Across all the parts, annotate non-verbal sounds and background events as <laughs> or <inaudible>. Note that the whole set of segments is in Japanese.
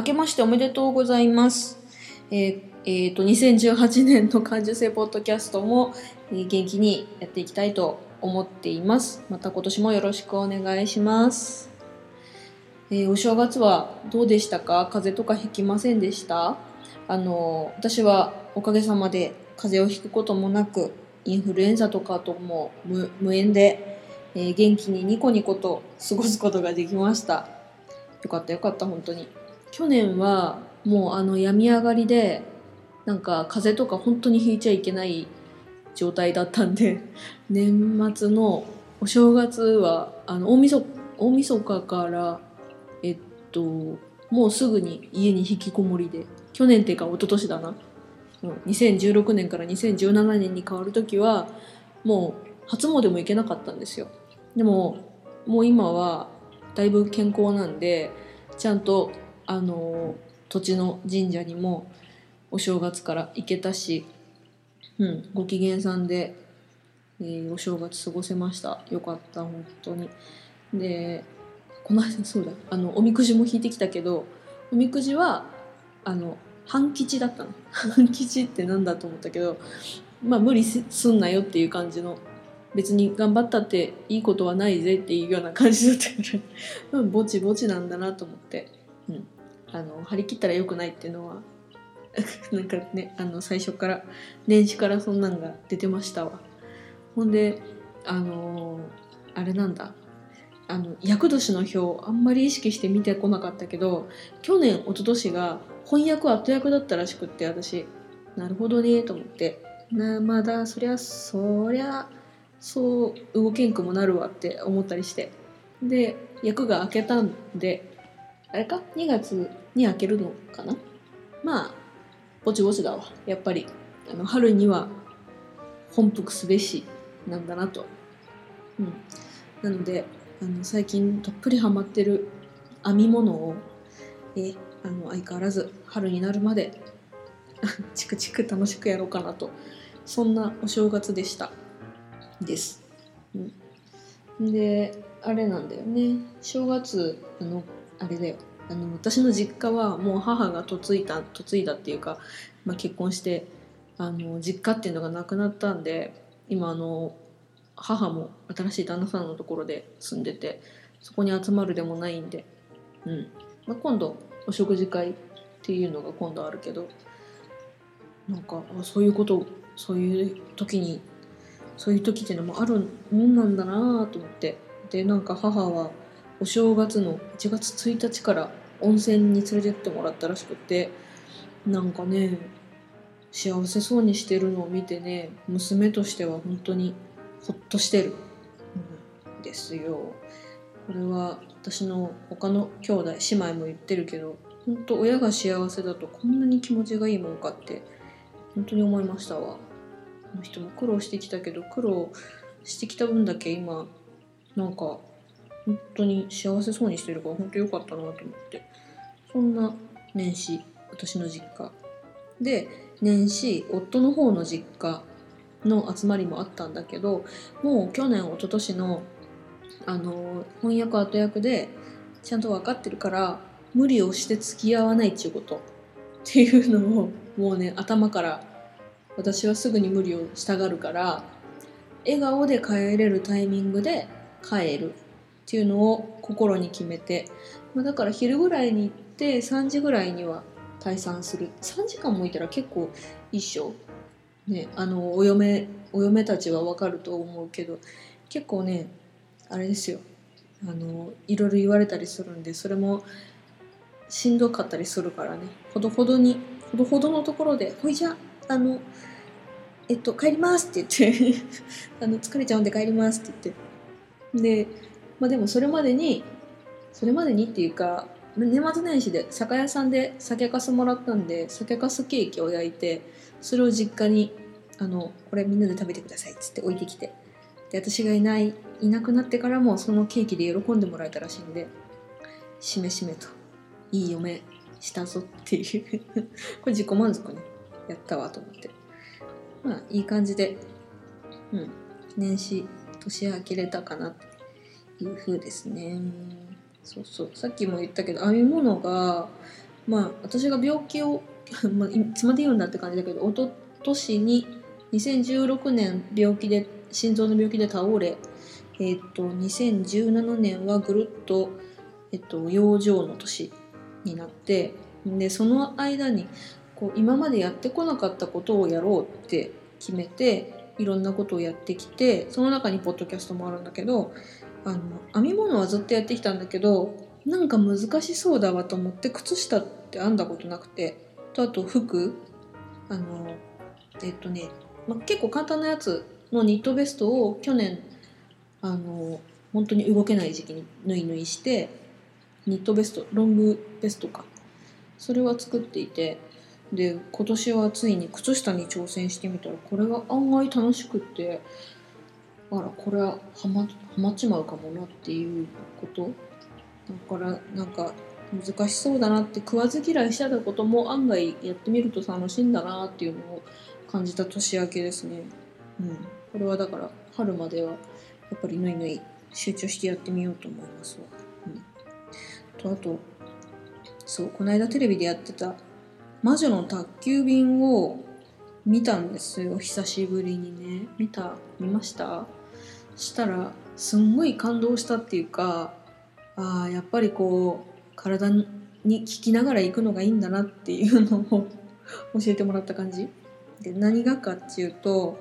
明けましておめでとうございます。えーえーと2018年の感受性ポッドキャストも、えー元気にやっていきたいと思っています。また今年もよろしくお願いします。えーお正月はどうでしたか？風邪とかひきませんでした？あの私はおかげさまで風邪をひくこともなくインフルエンザとかとも無無縁で、えー元気にニコニコと過ごすことができましたよかったよかった本当に去年はもうあの病み上がりでなんか風邪とか本当にひいちゃいけない状態だったんで <laughs> 年末のお正月はあの大晦大晦日からえっともうすぐに家に引きこもりで去年っていうか一昨年だな。2016年から2017年に変わる時はもう初詣も行けなかったんですよ。でももう今はだいぶ健康なんでちゃんとあの土地の神社にもお正月から行けたし、うん、ご機嫌さんで、えーお正月過ごせました。よかった本当に。でこの間そうだあのおみくじも引いてきたけどおみくじはあの半吉だったの。<laughs> 半吉ってなんだと思ったけどまあ無理すんなよっていう感じの別に頑張ったっていいことはないぜっていうような感じだったから <laughs> ぼちぼちなんだなと思って、あの張り切ったら良くないっていうのは <laughs> なんかねあの最初から年始からそんなんが出てましたわ。ほんであのーあれなんだ。あの厄年の表あんまり意識して見てこなかったけど去年一昨年が翻訳後役だったらしくって私。なるほどねと思って。なまだそりゃそりゃそう動けんくもなるわって思ったりして。で役が明けたんであれか？2月に明けるのかな？まあぼちぼちだわ。やっぱりあの春には本復すべしなんだなと。うん。なのであの最近どっぷりハマってる編み物をえあの相変わらず春になるまで <laughs> チクチク楽しくやろうかなと。そんなお正月でした。です、うん、であれなんだよね。正月あのあれだよ。あの私の実家はもう母が嫁いだ嫁いだっていうか、まあ、結婚してあの実家っていうのがなくなったんで今あの母も新しい旦那さんのところで住んでてそこに集まるでもないんで、うん。まあ、今度お食事会っていうのが今度あるけどなんかあそういうことそういう時にそういう時っていうのもあるもんなんだなと思って。でなんか母はお正月の1月1日から温泉に連れてってもらったらしくてなんかね幸せそうにしてるのを見てね娘としては本当にほっとしてる、うんですよ。これは私の他の兄弟姉妹も言ってるけど本当親が幸せだとこんなに気持ちがいいもんかって本当に思いましたわ。あの人も苦労してきたけど苦労してきた分だけ今なんか本当に幸せそうにしてるから本当良かったなと思って。そんな年始私の実家。で年始夫の方の実家の集まりもあったんだけどもう去年一昨年のあの翻訳後役でちゃんと分かってるから無理をして付き合わないっていうこと。っていうのをもうね頭から私はすぐに無理をしたがるから笑顔で帰れるタイミングで帰るっていうのを心に決めて、まあ、だから昼ぐらいに行って3時ぐらいには退散する。3時間もいたら結構一緒ねあのお嫁お嫁たちは分かると思うけど結構ねあれですよ。あのいろいろ言われたりするんでそれもしんどかったりするからね。ほどほどにほどほどのところで「ほいじゃあのえっと帰ります」って言って <laughs> あの「疲れちゃうんで帰ります」って言って。でまあでもそれまでにそれまでにっていうか年末年始で酒屋さんで酒かすもらったんで酒かすケーキを焼いてそれを実家にあのこれみんなで食べてくださいっつって置いてきてで私がいないいなくなってからもそのケーキで喜んでもらえたらしいんでしめしめといい嫁したぞっていう <laughs> これ自己満足ねやったわと思って。まあいい感じでうん年始年明けれたかなっていう風ですね。そうそう。さっきも言ったけど編み物がまあ私が病気を <laughs> まあいつまで言うんだって感じだけど一昨年に2016年病気で心臓の病気で倒れえっ、と2017年はぐるっとえっと養生の年になってでその間にこう今までやってこなかったことをやろうって決めていろんなことをやってきてその中にポッドキャストもあるんだけどあの編み物はずっとやってきたんだけどなんか難しそうだわと思って靴下って編んだことなくてとあと服あのえっとね、ま、結構簡単なやつのニットベストを去年あの本当に動けない時期に縫い縫いしてニットベストロングベストか。それは作っていてで今年はついに靴下に挑戦してみたらこれが案外楽しくってあらこれははまはまっちまうかもなっていうこと？だからなんか難しそうだなって食わず嫌いしてたことも案外やってみると楽しいんだなっていうのを感じた年明けですね。うん、これはだから春まではやっぱりぬいぬい集中してやってみようと思いますわ。うん、とあとそうこの間テレビでやってた「魔女の宅急便」を見たんですよ。久しぶりにね。見た見ました？したらすんごい感動したっていうかあやっぱりこう体に聞きながら行くのがいいんだなっていうのを教えてもらった感じ。で何がかっていうと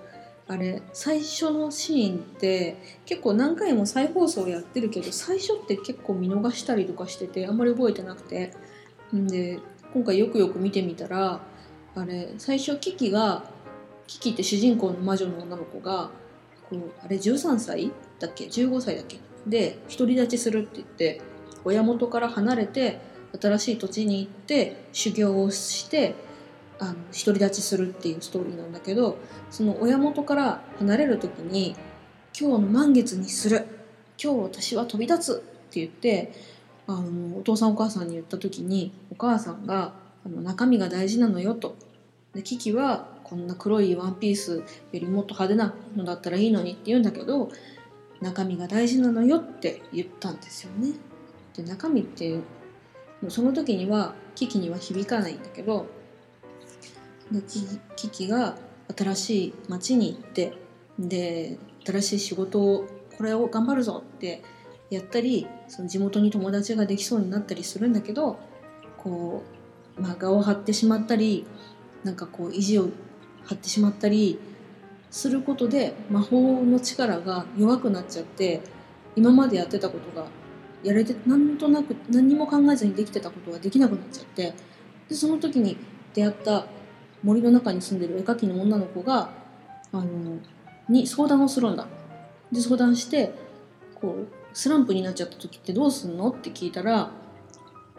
あれ最初のシーンって結構何回も再放送やってるけど最初って結構見逃したりとかしててあんまり覚えてなくて。んで今回よくよく見てみたらあれ最初キキがキキって主人公の魔女の女の子がこうあれ13歳だっけ？15歳だっけ？で独り立ちするって言って親元から離れて新しい土地に行って修行をしてあの独り立ちするっていうストーリーなんだけどその親元から離れる時に「今日の満月にする。今日私は飛び立つ」って言ってあのお父さんお母さんに言った時にお母さんが「あの中身が大事なのよ」と。でキキはこんな黒いワンピースよりもっと派手なのだったらいいのにって言うんだけど中身が大事なのよって言ったんですよね。で中身ってその時にはキキには響かないんだけどでキキが新しい町に行ってで新しい仕事をこれを頑張るぞってやったりその地元に友達ができそうになったりするんだけどこう、まあ、顔を張ってしまったりなんかこう意地を張ってしまったりすることで魔法の力が弱くなっちゃって今までやってたことがやれてなんとなく何にも考えずにできてたことができなくなっちゃってでその時に出会った森の中に住んでる絵描きの女の子があのに相談をするんだ。で相談してこうスランプになっちゃった時ってどうすんのって聞いたら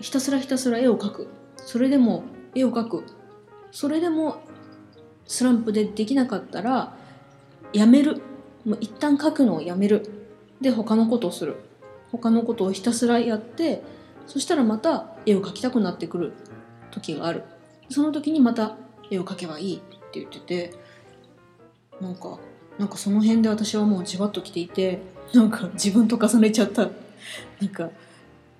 ひたすらひたすら絵を描くそれでも絵を描くそれでもスランプでできなかったらやめる。もう一旦描くのをやめる。で他のことをする。他のことをひたすらやってそしたらまた絵を描きたくなってくる時がある。その時にまた絵を描けばいいって言っててなんかなんかその辺で私はもうじわっときていてなんか自分と重ねちゃった。なんか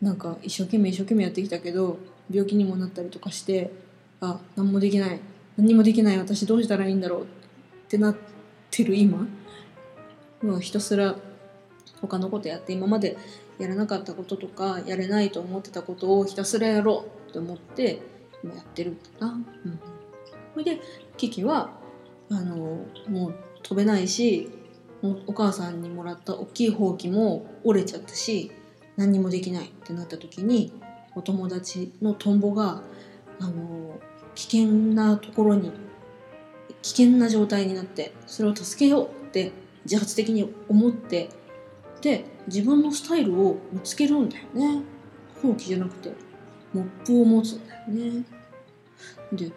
なんか一生懸命一生懸命やってきたけど病気にもなったりとかしてあ何もできない。何もできない私どうしたらいいんだろうってなってる今もうひたすら他のことやって今までやらなかったこととかやれないと思ってたことをひたすらやろうって思って今やってるんだな。うんそれでキキはあのもう飛べないしお母さんにもらった大きいほうきも折れちゃったし何にもできないってなった時にお友達のトンボがあの危険なところに危険な状態になってそれを助けようって自発的に思ってで自分のスタイルを見つけるんだよねほうきじゃなくてモップを持つんだよね。で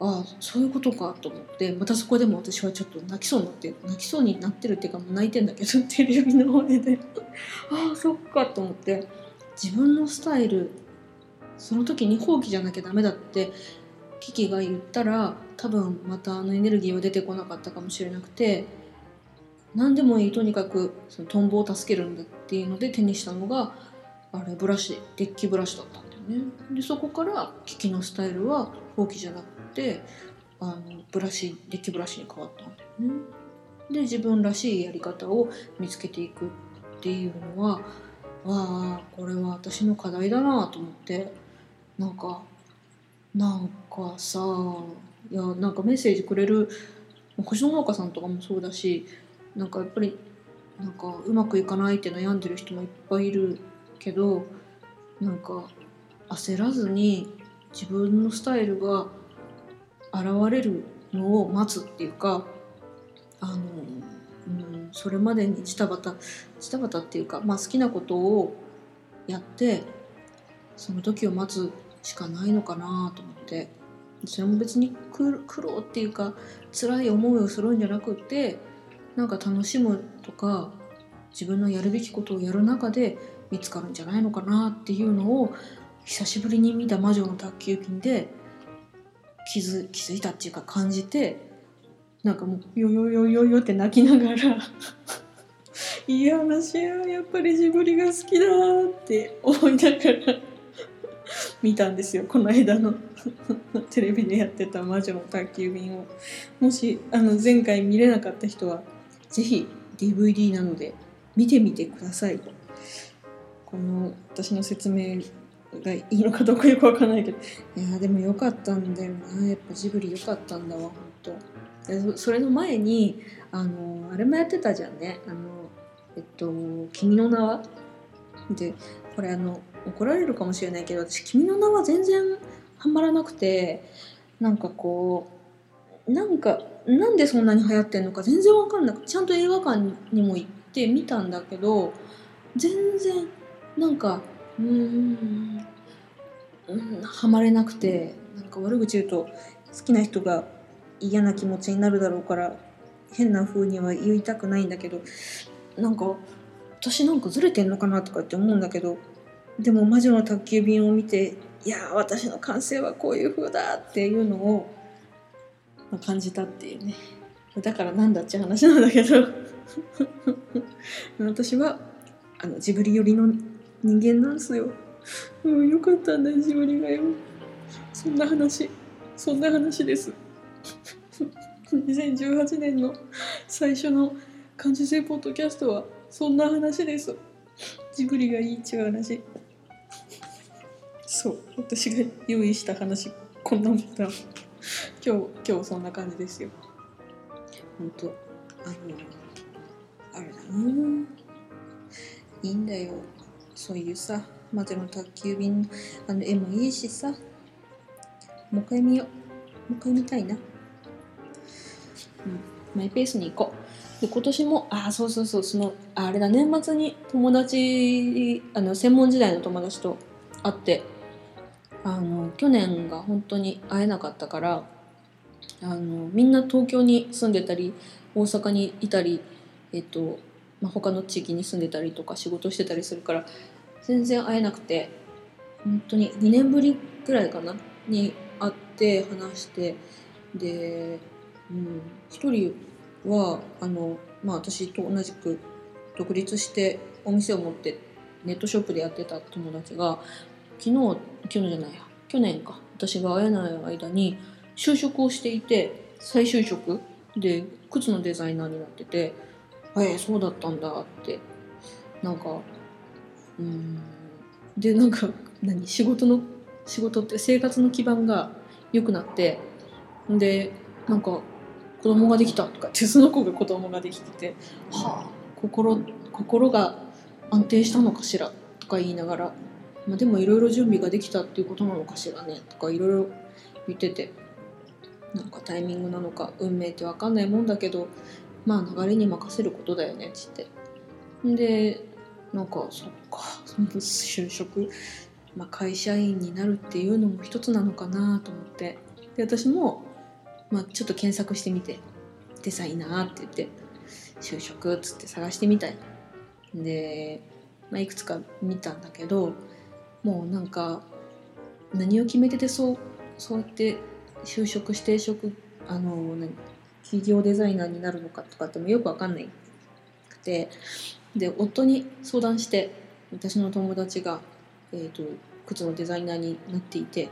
ああそういうことかと思ってまたそこでも私はちょっと泣きそうになって泣きそうになってるっていうか泣いてんだけどテレビの前で <laughs> ああそっかと思って自分のスタイルその時に放棄じゃなきゃダメだってキキが言ったら多分またあのエネルギーは出てこなかったかもしれなくて何でもいいとにかくそのトンボを助けるんだっていうので手にしたのがあれブラシデッキブラシだったんだよね。でそこからキキのスタイルは放棄じゃなくてあのブラシデッキブラシに変わったんだよね。で自分らしいやり方を見つけていくっていうのはああこれは私の課題だなと思ってなんかなんかさいやなんかメッセージくれる星野農家さんとかもそうだしなんかやっぱりなんかうまくいかないって悩んでる人もいっぱいいるけどなんか焦らずに自分のスタイルが現れるのを待つっていうかあの、うん、それまでにジタバタジタバタっていうか、まあ、好きなことをやってその時を待つしかないのかなと思って。それも別に苦労っていうか辛い思いをするんじゃなくってなんか楽しむとか自分のやるべきことをやる中で見つかるんじゃないのかなっていうのを久しぶりに見た魔女の宅急便で気づ気づいたっていうか感じてなんかもうよよよよよって泣きながら <laughs> いい話ややっぱりジブリが好きだって思いながら見たんですよこの間の。<laughs> テレビでやってた「魔女の宅急便」をもしあの前回見れなかった人は是非 DVD なので見てみてください。この私の説明がいいのかどうかよくわかんないけど。いやでもよかったんだよな。やっぱジブリよかったんだわ。本当。それの前にあのあれもやってたじゃんね。あのえっと「君の名は」でこれあの怒られるかもしれないけど私「君の名は」全然ハマらなくてなんかこうなんかなんでそんなに流行ってんのか全然わかんなくちゃんと映画館にも行って見たんだけど全然なんかうーんうんハマれなくてなんか悪口言うと好きな人が嫌な気持ちになるだろうから変な風には言いたくないんだけどなんか私なんかずれてんのかなとかって思うんだけどでも魔女の宅急便を見ていや私の感性はこういう風だっていうのを、感じたっていうね。だからなんだっちゅう話なんだけど。<laughs> 私はあのジブリ寄りの人間なんすよ、うん、よかったんだジブリがよ。そんな話そんな話です。<laughs> 2018年の最初の感受性ポッドキャストはそんな話です。ジブリがいいっちゅう話。そう。私が用意した話。こんなもんだ。今日今日そんな感じですよ。本当。あのあれだな。いいんだよ。そういうさ魔女の宅急便。あの絵もいいしさ。もう一回見よう。もう一回見たいな。うん。マイペースに行こう。で今年もあそうそうそう。そのあれだ。年末に友達あの専門時代の友達と会ってあの去年が本当に会えなかったからあのみんな東京に住んでたり大阪にいたり、えっとまあ、他の地域に住んでたりとか仕事してたりするから全然会えなくて本当に2年ぶりぐらいかなに会って話してで、うん、1人はあの、まあ、私と同じく独立してお店を持ってネットショップでやってた友達が昨日去年じゃないや去年か。私が会えない間に就職をしていて再就職？で靴のデザイナーになってて「えー、そうだったんだ」って。なんかうん。でなんか何？仕事の仕事って生活の基盤が良くなってでなんか子供ができたとかってその子が子供ができてて「はあ心心が安定したのかしら」とか言いながらまあ、でもいろいろ準備ができたっていうことなのかしらねとかいろいろ言ってて。なんかタイミングなのか運命って分かんないもんだけどまあ流れに任せることだよねっつって。でなんかそっか就職まあ、会社員になるっていうのも一つなのかなと思って。で私も、まあ、ちょっと検索してみてデザイナーって言って就職っつって探してみたい。で、まあ、いくつか見たんだけどもうなんか何を決めててそうそうやって就職して職あの何企業デザイナーになるのかとかってもよくわかんないくてで夫に相談して私の友達が、えーと、靴のデザイナーになっていて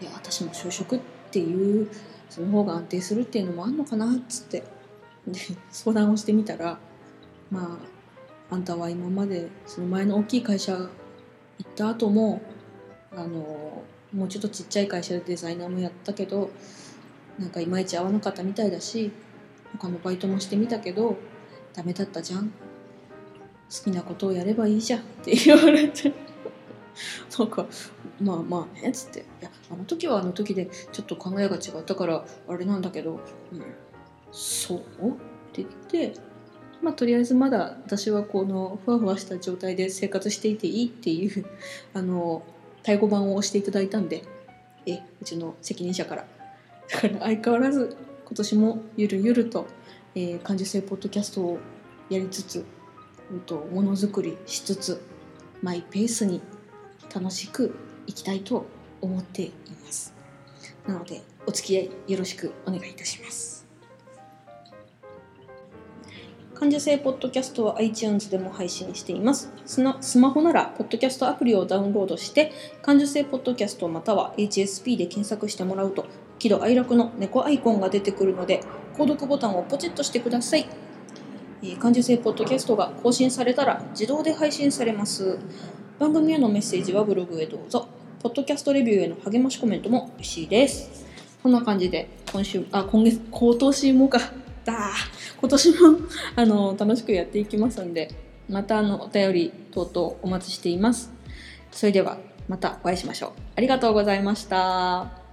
いや私も就職っていうその方が安定するっていうのもあんのかなっつってで相談をしてみたらまああんたは今までその前の大きい会社行った後もあのもうちょっとちっちゃい会社でデザイナーもやったけどなんかいまいち合わなかったみたいだし他のバイトもしてみたけどダメだったじゃん。好きなことをやればいいじゃん。って言われて。<laughs> なんかまあまあねっつって。いやあの時はあの時でちょっと考えが違ったからあれなんだけど、うん、そう？って言ってまあとりあえずまだ私はこのふわふわした状態で生活していていいっていうあの太鼓判を押していただいたんでえうちの責任者から。だから相変わらず今年もゆるゆると、えー、感受性ポッドキャストをやりつつ、うんと、ものづくりしつつマイペースに楽しくいきたいと思っています。なのでお付き合いよろしくお願いいたします。患者性ポッドキャストは iTunes でも配信しています。スマホならポッドキャストアプリをダウンロードして患者性ポッドキャストまたは HSP で検索してもらうと喜怒哀楽の猫アイコンが出てくるので購読ボタンをポチッとしてください、え、感受性ポッドキャストが更新されたら自動で配信されます。番組へのメッセージはブログへどうぞ。ポッドキャストレビューへの励ましコメントも嬉しいです。こんな感じで今週あ今月今年もか。だ今年もあの楽しくやっていきますんでまたあのお便り等々お待ちしています。それではまたお会いしましょう。ありがとうございました。